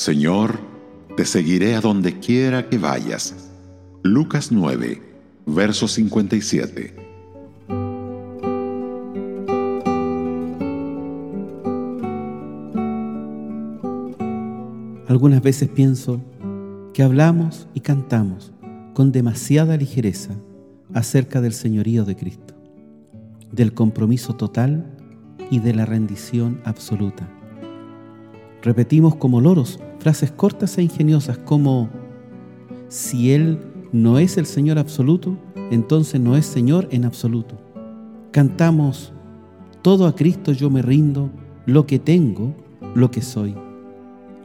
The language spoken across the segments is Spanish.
Señor, te seguiré a donde quiera que vayas. Lucas 9, verso 57. Algunas veces pienso que hablamos y cantamos con demasiada ligereza acerca del señorío de Cristo, del compromiso total y de la rendición absoluta. Repetimos como loros frases cortas e ingeniosas como, si Él no es el Señor absoluto, entonces no es Señor en absoluto. Cantamos, todo a Cristo yo me rindo, lo que tengo, lo que soy.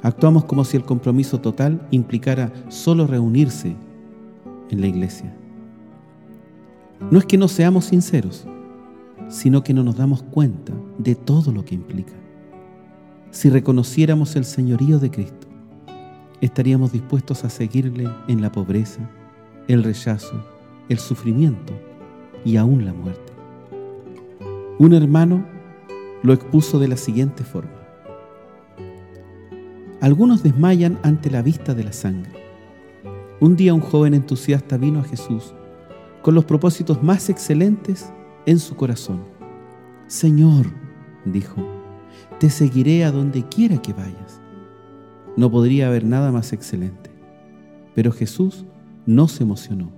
Actuamos como si el compromiso total implicara solo reunirse en la iglesia. No es que no seamos sinceros, sino que no nos damos cuenta de todo lo que implica. Si reconociéramos el señorío de Cristo, estaríamos dispuestos a seguirle en la pobreza, el rechazo, el sufrimiento y aún la muerte. Un hermano lo expuso de la siguiente forma. Algunos desmayan ante la vista de la sangre. Un día un joven entusiasta vino a Jesús con los propósitos más excelentes en su corazón. Señor, dijo, te seguiré a donde quiera que vayas. No podría haber nada más excelente. Pero Jesús no se emocionó.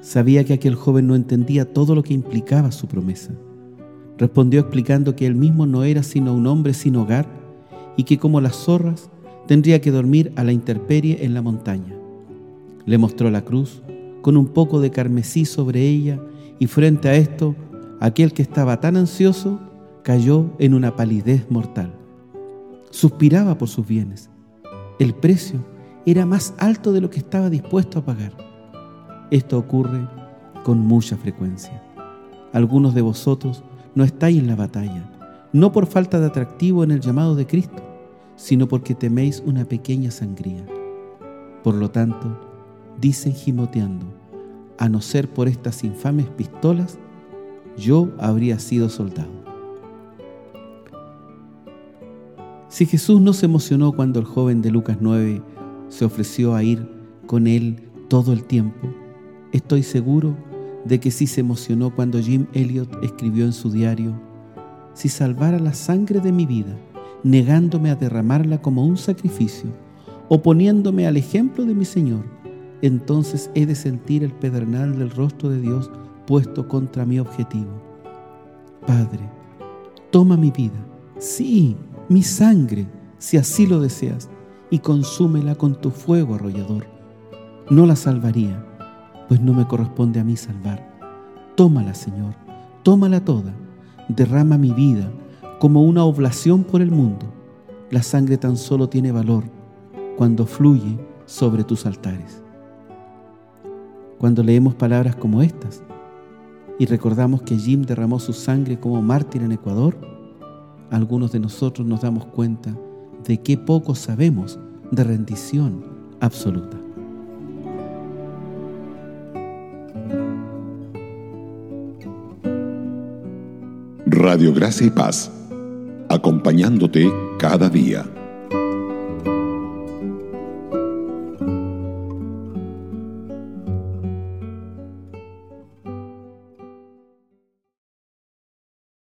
Sabía que aquel joven no entendía todo lo que implicaba su promesa. Respondió explicando que él mismo no era sino un hombre sin hogar y que como las zorras tendría que dormir a la intemperie en la montaña. Le mostró la cruz con un poco de carmesí sobre ella y frente a esto, aquel que estaba tan ansioso cayó en una palidez mortal. Suspiraba por sus bienes. El precio era más alto de lo que estaba dispuesto a pagar. Esto ocurre con mucha frecuencia. Algunos de vosotros no estáis en la batalla, no por falta de atractivo en el llamado de Cristo, sino porque teméis una pequeña sangría. Por lo tanto, dicen gimoteando, a no ser por estas infames pistolas, yo habría sido soldado. Si Jesús no se emocionó cuando el joven de Lucas 9 se ofreció a ir con él todo el tiempo, estoy seguro de que sí se emocionó cuando Jim Elliot escribió en su diario, si salvara la sangre de mi vida, negándome a derramarla como un sacrificio, oponiéndome al ejemplo de mi Señor, entonces he de sentir el pedernal del rostro de Dios puesto contra mi objetivo. Padre, toma mi vida, sí, mi sangre, si así lo deseas, y consúmela con tu fuego arrollador. No la salvaría, pues no me corresponde a mí salvar. Tómala, Señor, tómala toda, derrama mi vida como una oblación por el mundo. La sangre tan solo tiene valor cuando fluye sobre tus altares. Cuando leemos palabras como estas y recordamos que Jim derramó su sangre como mártir en Ecuador, algunos de nosotros nos damos cuenta de qué poco sabemos de rendición absoluta. Radio Gracia y Paz, acompañándote cada día.